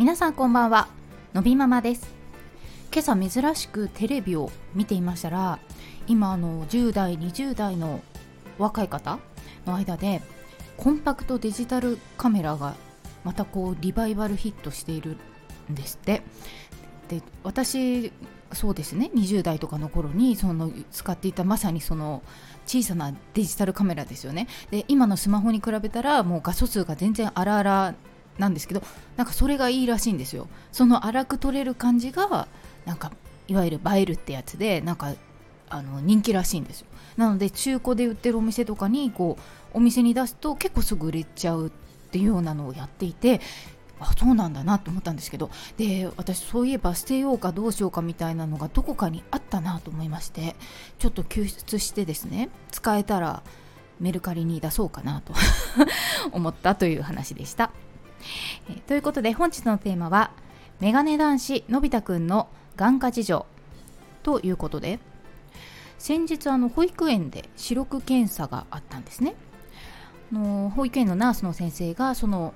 皆さんこんばんは。のびママです。今朝珍しくテレビを見ていましたら今あの10代20代の若い方の間でコンパクトデジタルカメラがまたこうリバイバルヒットしているんですって。で私そうですね20代とかの頃にその使っていたまさにその小さなデジタルカメラですよね。で今のスマホに比べたらもう画素数が全然荒々なんですけどなんかそれがいいらしいんですよその荒く撮れる感じがなんかいわゆる映えるってやつでなんかあの人気らしいんですよなので中古で売ってるお店とかにこうお店に出すと結構すぐ売れちゃうっていうようなのをやっていてあそうなんだなと思ったんですけどで私そういえば捨てようかどうしようかみたいなのがどこかにあったなと思いましてちょっと救出してですね使えたらメルカリに出そうかなと 思ったという話でした。えということで本日のテーマはメガネ男子のび太くんの眼科事情ということで先日あの保育園で視力検査があったんですね。の保育園のナースの先生がその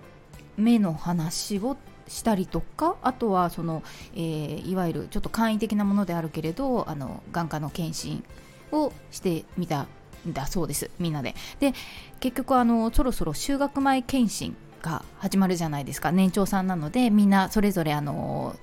目の話をしたりとかあとはその、えー、いわゆるちょっと簡易的なものであるけれどあの眼科の検診をしてみたんだそうですみんなで。で結局あのそろそろ就学前検診が始まるじゃないですか。年長さんなのでみんなそれぞれあの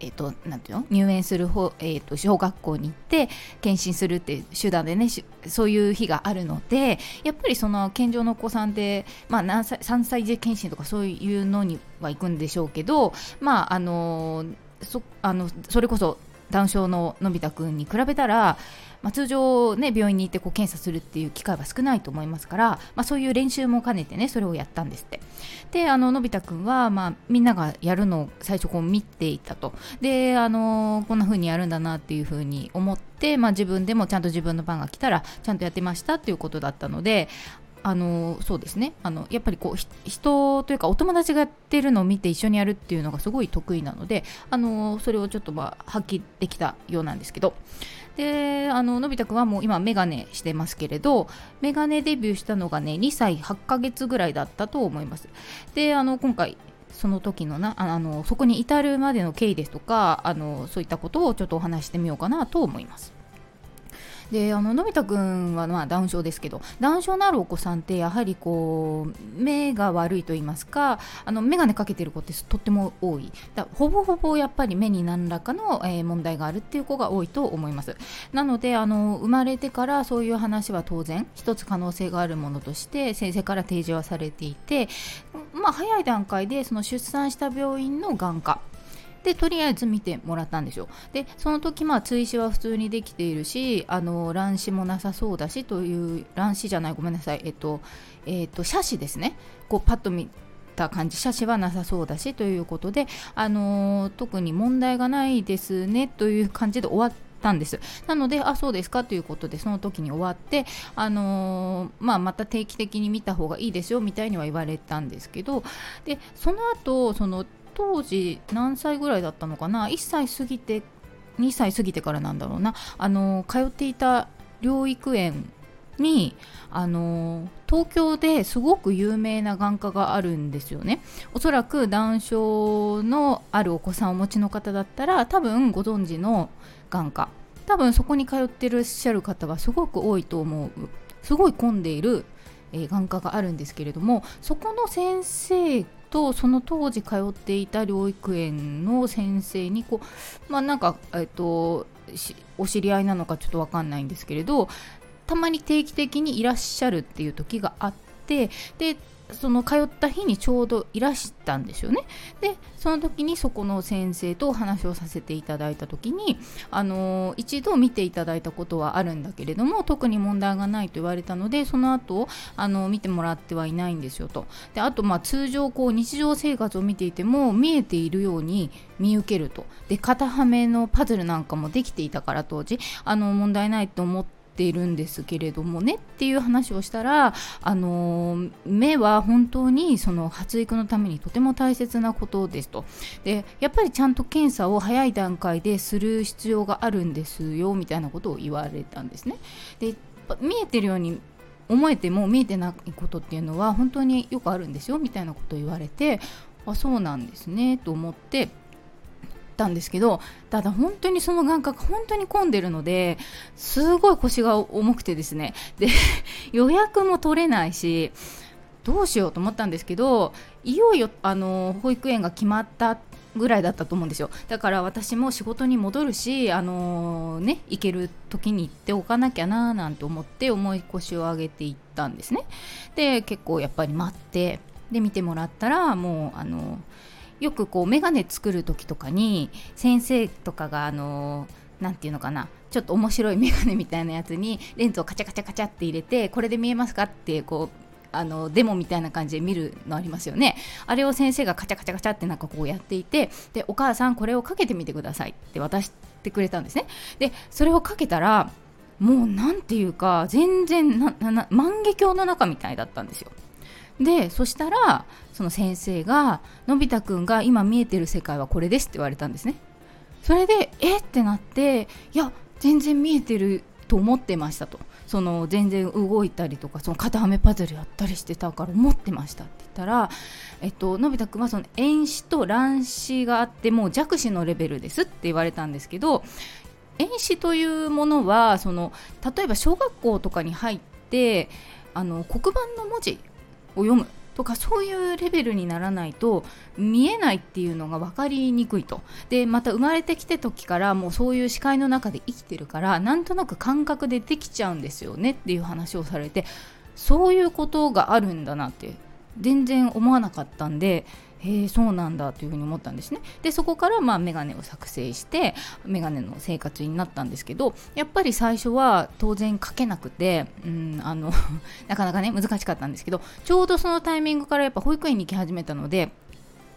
えーと、なんていうの？入園する方、えーと、小学校に行って検診するっていう手段でねそういう日があるのでやっぱりその健常のお子さんって、まあ、何歳3歳児検診とかそういうのには行くんでしょうけど、まあ、あのそあのそれこそダウン症ののび太くんに比べたらまあ、通常、ね、病院に行ってこう検査するっていう機会は少ないと思いますから、まあ、そういう練習も兼ねてねそれをやったんですって。であののび太くんは、まあ、みんながやるのを最初こう見ていたと。であのこんな風にやるんだなっていう風に思って、まあ、自分でもちゃんと自分の番が来たらちゃんとやってましたっていうことだったのであのそうですね。あのやっぱりこう人というかお友達がやってるのを見て一緒にやるっていうのがすごい得意なのであのそれをちょっとまあ発揮できたようなんですけど。であののび太くんはもう今メガネしてますけれどメガネデビューしたのがね2歳8ヶ月ぐらいだったと思います。であの今回その時のなあのそこに至るまでの経緯ですとかあのそういったことをちょっとお話してみようかなと思います。であののび太くんはまあダウン症ですけどダウン症のあるお子さんってやはりこう目が悪いと言いますかあの眼鏡かけてる子ってとっても多い。だほぼほぼやっぱり目に何らかの、えー、問題があるっていう子が多いと思います。なのであの生まれてからそういう話は当然一つ可能性があるものとして先生から提示はされていてまあ早い段階でその出産した病院の眼科でとりあえず見てもらったんですよ。でその時まあ追試は普通にできているしあの乱視もなさそうだしという乱視じゃないごめんなさい。えっとえっと斜視ですね。こうパッと見た感じ。斜視はなさそうだしということで、あの特に問題がないですねという感じで終わったんです。なのであそうですかということでその時に終わって、あのー、まあ、また定期的に見た方がいいですよみたいには言われたんですけどでその後その当時何歳ぐらいだったのかな？1歳過ぎて2歳過ぎてからなんだろうな。あの通っていた療育園にあの東京ですごく有名な眼科があるんですよね。おそらくダウン症のあるお子さんをお持ちの方だったら多分ご存知の眼科。多分そこに通ってらっしゃる方はすごく多いと思う。すごい混んでいる、えー、眼科があるんですけれどもそこの先生とその当時通っていた療育園の先生にこうまあなんかえっとお知り合いなのかちょっと分かんないんですけれどたまに定期的にいらっしゃるっていう時があってでその通った日にちょうどいらしたんですよね。でその時にそこの先生とお話をさせていただいた時に、あのー、一度見ていただいたことはあるんだけれども特に問題がないと言われたのでその後あの見てもらってはいないんですよと。であとまあ通常こう日常生活を見ていても見えているように見受けると。で肩はめのパズルなんかもできていたから当時あの問題ないと思ってているんですけれどもねっていう話をしたら、あのー、目は本当にその発育のためにとても大切なことですとでやっぱりちゃんと検査を早い段階でする必要があるんですよみたいなことを言われたんですね。で見えてるように思えても見えてないことっていうのは本当によくあるんですよみたいなことを言われてあそうなんですねと思ってたんですけどただ本当にその眼科本当に混んでるのですごい腰が重くてですね。で 予約も取れないしどうしようと思ったんですけどいよいよあの保育園が決まったぐらいだったと思うんですよ。だから私も仕事に戻るしあのね行ける時に行っておかなきゃななんて思って重い腰を上げていったんですね。で結構やっぱり待ってで見てもらったらもうあのよくこう眼鏡作る時とかに先生とかがあの何て言うのかなちょっと面白い眼鏡みたいなやつにレンズをカチャカチャカチャって入れてこれで見えますかってこうあのデモみたいな感じで見るのありますよね。あれを先生がカチャカチャカチャってなんかこうやっていてでお母さんこれをかけてみてくださいって渡してくれたんですね。でそれをかけたらもう何て言うか全然なな万華鏡の中みたいだったんですよ。でそしたらその先生が「のび太くんが今見えてる世界はこれです」って言われたんですね。それでえ？ってなっていや全然見えてると思ってましたと。その全然動いたりとかその肩はめパズルやったりしてたから思ってましたって言ったら、えっと、のび太くんはその遠視と乱視があってもう弱視のレベルですって言われたんですけど遠視というものはその例えば小学校とかに入ってあの黒板の文字を読む。とかそういうレベルにならないと見えないっていうのが分かりにくいと。でまた生まれてきて時からもうそういう視界の中で生きてるからなんとなく感覚でできちゃうんですよねっていう話をされてそういうことがあるんだなって全然思わなかったんでへえそうなんだというふうに思ったんですね。でそこからまあメガネを作成してメガネの生活になったんですけどやっぱり最初は当然書けなくて、うん、あの なかなかね難しかったんですけどちょうどそのタイミングからやっぱ保育園に行き始めたので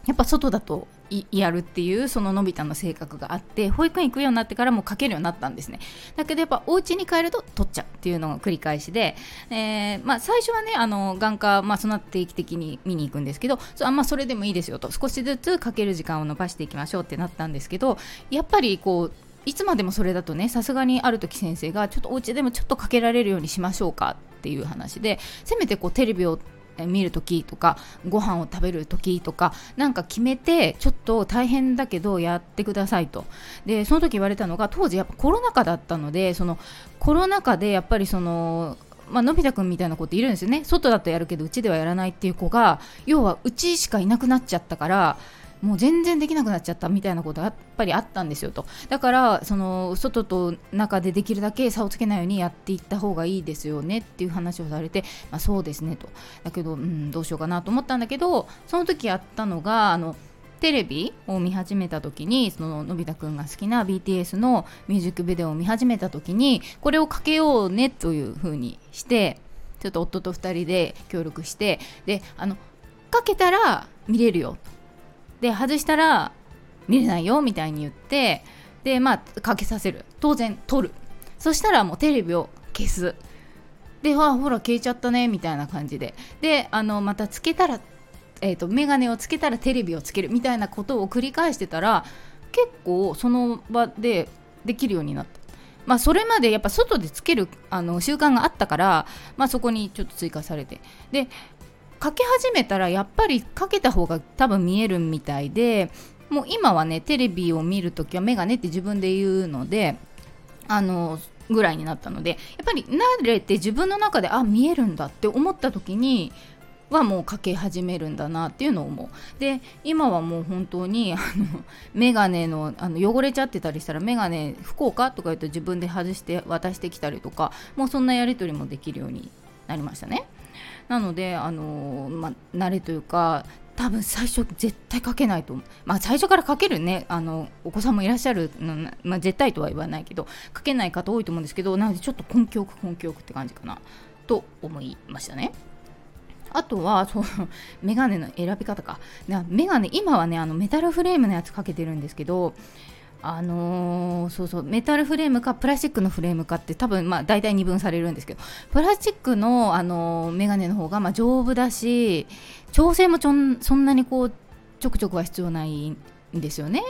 やっぱ外だとやるっていうそののび太の性格があって保育園行くようになってからも書けるようになったんですね。だけどやっぱお家に帰ると取っちゃうっていうのが繰り返しで、えー、まあ、最初はねあの眼科、まあ、その定期的に見に行くんですけどそ,、まあ、それでもいいですよと。少しずつ書ける時間を伸ばしていきましょうってなったんですけどやっぱりこういつまでもそれだとねさすがにある時先生がちょっとお家でもちょっとかけられるようにしましょうかっていう話でせめてこうテレビを見る時とかご飯を食べる時とかなんか決めてちょっと大変だけどやってくださいと。でその時言われたのが当時やっぱコロナ禍だったのでそのコロナ禍でやっぱりそのまあのび太くんみたいな子っているんですよね。外だとやるけどうちではやらないっていう子が要はうちしかいなくなっちゃったからもう全然できなくなっちゃったみたいなことやっぱりあったんですよと。だからその外と中でできるだけ差をつけないようにやっていった方がいいですよねっていう話をされて、まあ、そうですねと。だけど、うん、どうしようかなと思ったんだけどその時やったのがあのテレビを見始めた時にそののび太くんが好きな BTS のミュージックビデオを見始めた時にこれをかけようねという風にしてちょっと夫と2人で協力してであのかけたら見れるよで外したら見れないよみたいに言ってでまあかけさせる。当然撮る。そしたらもうテレビを消す。であほら消えちゃったねみたいな感じで。であのまたつけたらえーと、眼鏡をつけたらテレビをつける。みたいなことを繰り返してたら結構その場でできるようになった。まあ、それまでやっぱ外でつけるあの習慣があったから、まあ、そこにちょっと追加されて。でかけ始めたらやっぱりかけた方が多分見えるみたいでもう今はねテレビを見るときはメガネって自分で言うのであのぐらいになったのでやっぱり慣れて自分の中であ見えるんだって思った時にはもうかけ始めるんだなっていうのを思う。で今はもう本当にあのメガネのあの汚れちゃってたりしたらメガネ不幸かとか言うと自分で外して渡してきたりとかもうそんなやり取りもできるようになりましたね。なのであのまあ、慣れというか多分最初絶対かけないと思う、まあ、最初からかけるねあのお子さんもいらっしゃる、まあ、絶対とは言わないけどかけない方多いと思うんですけどなのでちょっと根気よく根気よくって感じかなと思いましたね。あとはそのメガネの選び方か。メガネ今はねあのメタルフレームのやつかけてるんですけどあのー、そうそうメタルフレームかプラスチックのフレームかって多分まあ大体二分されるんですけどプラスチックの、あのー、メガネの方がまあ丈夫だし調整もちょんそんなにこうちょくちょくは必要ないんですよね。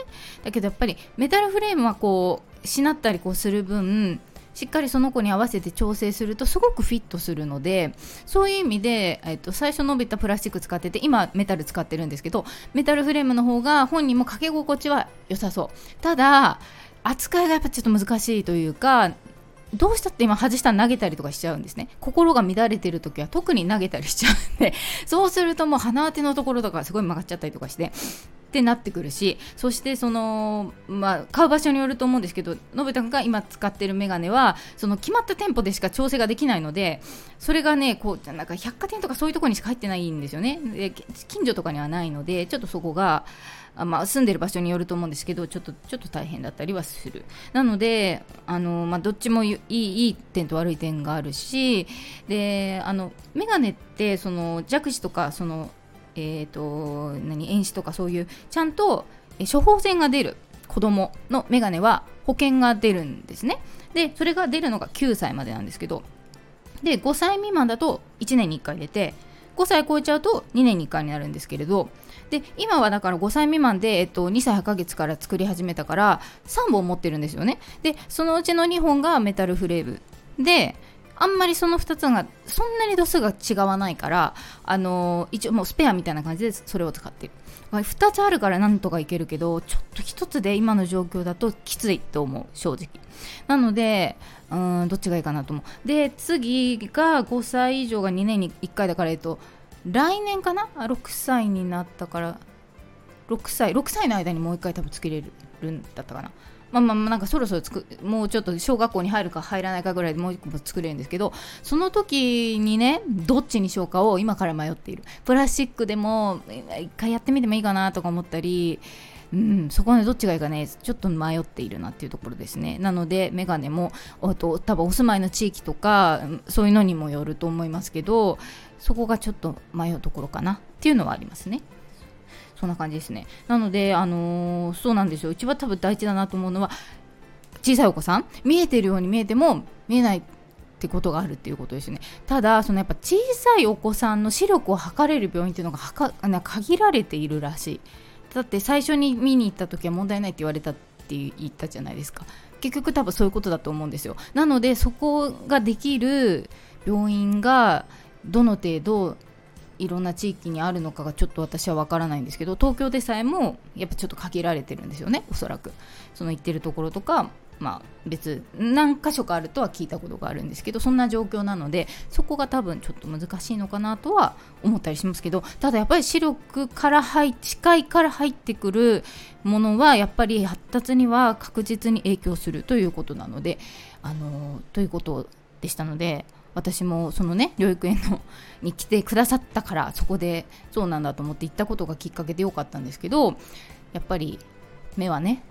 だけどやっぱりメタルフレームはこうしなったりこうする分しっかりその子に合わせて調整するとすごくフィットするのでそういう意味で、えっと、最初伸びたプラスチック使ってて今メタル使ってるんですけどメタルフレームの方が本人もかけ心地は良さそう。ただ扱いがやっぱちょっと難しいというかどうしたって今外したら投げたりとかしちゃうんですね。心が乱れてる時は特に投げたりしちゃうんでそうするともう鼻当てのところとかすごい曲がっちゃったりとかしてってなってくるしそしてその、まあ、買う場所によると思うんですけどのぶたくんが今使ってるメガネはその決まった店舗でしか調整ができないのでそれがねこうなんか百貨店とかそういうところにしか入ってないんですよね。で近所とかにはないのでちょっとそこがあまあ、住んでる場所によると思うんですけどちょっとちょっと大変だったりはする。なのであの、まあ、どっちもいいいい点と悪い点があるしであのメガネってその弱視とかそのえーと、何遠視とかそういうちゃんと処方箋が出る子供のメガネは保険が出るんですね。でそれが出るのが9歳までなんですけどで5歳未満だと1年に1回出て5歳超えちゃうと2年に1回になるんですけれどで今はだから5歳未満で、えっと、2歳8ヶ月から作り始めたから3本持ってるんですよね。でそのうちの2本がメタルフレームであんまりその2つがそんなに度数が違わないからあのー、一応もうスペアみたいな感じでそれを使ってる。2つあるからなんとかいけるけどちょっと1つで今の状況だときついと思う正直。なのでうんどっちがいいかなと思う。で次が5歳以上が2年に1回だからえっと来年かな？6歳になったから6歳6歳の間にもう1回多分つけれるんだったかな。まあまあなんかそろそろつくもうちょっと小学校に入るか入らないかぐらいでもう一個も作れるんですけどその時にねどっちにしようかを今から迷っている。プラスチックでも一回やってみてもいいかなとか思ったりうん、そこはねどっちがいいかねちょっと迷っているなっていうところですね。なのでメガネもおと多分お住まいの地域とかそういうのにもよると思いますけどそこがちょっと迷うところかなっていうのはありますね。そんな感じですね。なのであのー、そうなんですよ。一番多分大事だなと思うのは小さいお子さん。見えてるように見えても見えないってことがあるっていうことですね。ただそのやっぱ小さいお子さんの視力を測れる病院っていうのがはか限られているらしい。だって最初に見に行った時は問題ないって言われたって言ったじゃないですか。結局多分そういうことだと思うんですよ。なのでそこができる病院がどの程度いろんな地域にあるのかがちょっと私は分からないんですけど東京でさえもやっぱちょっと限られてるんですよねおそらく。その行ってるところとかまあ別何箇所かあるとは聞いたことがあるんですけどそんな状況なのでそこが多分ちょっと難しいのかなとは思ったりしますけどただやっぱり視力から入視界から入ってくるものはやっぱり発達には確実に影響するということなのであのということでしたので私もそのね療育園のに来てくださったからそこでそうなんだと思って行ったことがきっかけでよかったんですけどやっぱり目はね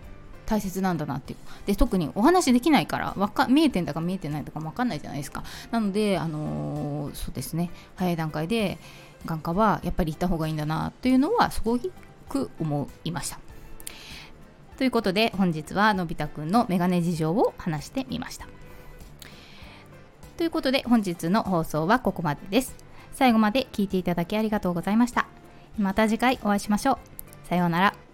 大切なんだなっていう。で特にお話できないからわか見えてんだか見えてないとかも分かんないじゃないですか。なのであのー、そうですね。早い段階で眼科はやっぱり行った方がいいんだなというのはすごく思いました。ということで本日はのび太くんのメガネ事情を話してみました。ということで本日の放送はここまでです。最後まで聴いていただきありがとうございました。また次回お会いしましょう。さようなら。